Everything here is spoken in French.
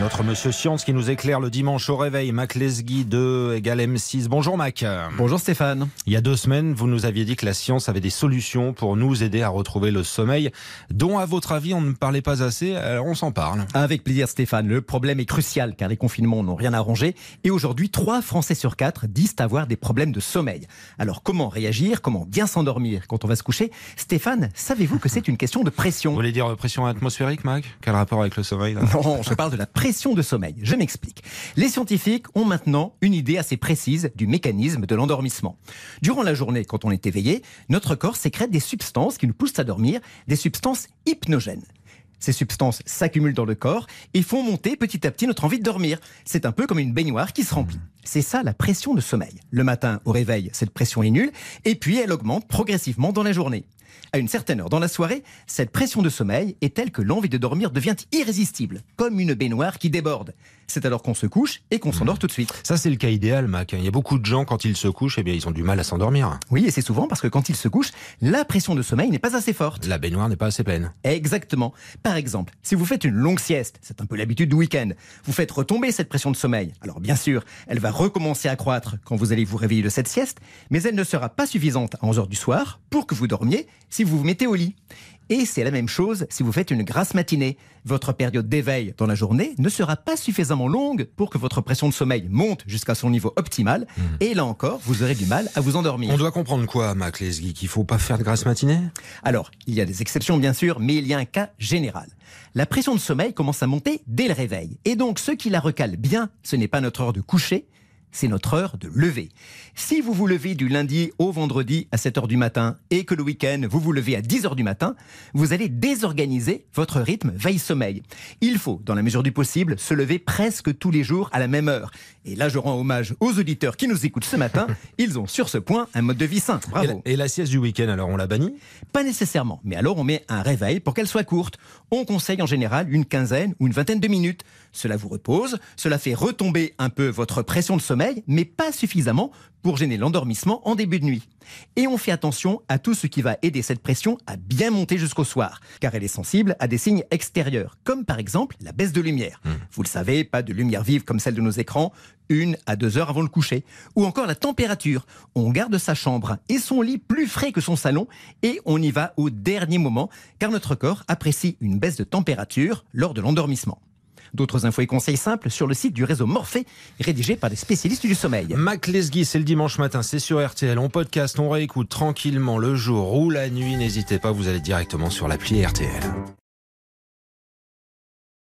Notre monsieur Science qui nous éclaire le dimanche au réveil, Mac Lesguy 2 égale M6. Bonjour Mac. Bonjour Stéphane. Il y a deux semaines, vous nous aviez dit que la science avait des solutions pour nous aider à retrouver le sommeil, dont à votre avis on ne parlait pas assez, alors on s'en parle. Avec plaisir Stéphane, le problème est crucial car les confinements n'ont rien arrangé et aujourd'hui 3 Français sur 4 disent avoir des problèmes de sommeil. Alors comment réagir, comment bien s'endormir quand on va se coucher? Stéphane, savez-vous que c'est une question de Vous pression voulez dire euh, pression atmosphérique, Mac? Quel rapport avec le sommeil là? Non, je parle de la pression de sommeil. Je m'explique. Les scientifiques ont maintenant une idée assez précise du mécanisme de l'endormissement. Durant la journée, quand on est éveillé, notre corps sécrète des substances qui nous poussent à dormir, des substances hypnogènes. Ces substances s'accumulent dans le corps et font monter petit à petit notre envie de dormir. C'est un peu comme une baignoire qui se remplit. C'est ça la pression de sommeil. Le matin, au réveil, cette pression est nulle et puis elle augmente progressivement dans la journée. À une certaine heure dans la soirée, cette pression de sommeil est telle que l'envie de dormir devient irrésistible, comme une baignoire qui déborde. C'est alors qu'on se couche et qu'on s'endort tout de suite. Ça c'est le cas idéal, Mac. Il y a beaucoup de gens quand ils se couchent, eh bien ils ont du mal à s'endormir. Oui, et c'est souvent parce que quand ils se couchent, la pression de sommeil n'est pas assez forte. La baignoire n'est pas assez pleine. Exactement. Par exemple, si vous faites une longue sieste, c'est un peu l'habitude du week-end, vous faites retomber cette pression de sommeil. Alors bien sûr, elle va recommencer à croître quand vous allez vous réveiller de cette sieste, mais elle ne sera pas suffisante à 11h du soir pour que vous dormiez si vous vous mettez au lit. Et c'est la même chose si vous faites une grasse matinée. Votre période d'éveil dans la journée ne sera pas suffisamment longue pour que votre pression de sommeil monte jusqu'à son niveau optimal. Et là encore, vous aurez du mal à vous endormir. On doit comprendre quoi, Mac Lesguy Qu'il faut pas faire de grasse matinée? Alors, il y a des exceptions bien sûr, mais il y a un cas général. La pression de sommeil commence à monter dès le réveil. Et donc, ce qui la recale bien, ce n'est pas notre heure de coucher, c'est notre heure de lever. Si vous vous levez du lundi au vendredi à 7 heures du matin et que le week-end vous vous levez à 10 heures du matin, vous allez désorganiser votre rythme veille-sommeil. Il faut, dans la mesure du possible, se lever presque tous les jours à la même heure. Et là, je rends hommage aux auditeurs qui nous écoutent ce matin. Ils ont sur ce point un mode de vie sain. et Bravo. la, et la sieste du week-end, alors on la bannit? Pas nécessairement, mais alors on met un réveil pour qu'elle soit courte. On conseille en général une quinzaine ou une vingtaine de minutes. Cela vous repose, cela fait retomber un peu votre pression de sommeil, mais pas suffisamment pour gêner l'endormissement en début de nuit. Et on fait attention à tout ce qui va aider cette pression à bien monter jusqu'au soir, car elle est sensible à des signes extérieurs, comme par exemple la baisse de lumière. Vous le savez, pas de lumière vive comme celle de nos écrans, une à deux heures avant le coucher. Ou encore la température. On garde sa chambre et son lit plus frais que son salon et on y va au dernier moment, car notre corps apprécie une baisse de température lors de l'endormissement. D'autres infos et conseils simples sur le site du réseau Morphée, rédigé par des spécialistes du sommeil. Mac Lesguy, c'est le dimanche matin, c'est sur RTL. On podcast, on réécoute tranquillement le jour ou la nuit. N'hésitez pas, vous allez directement sur l'appli RTL.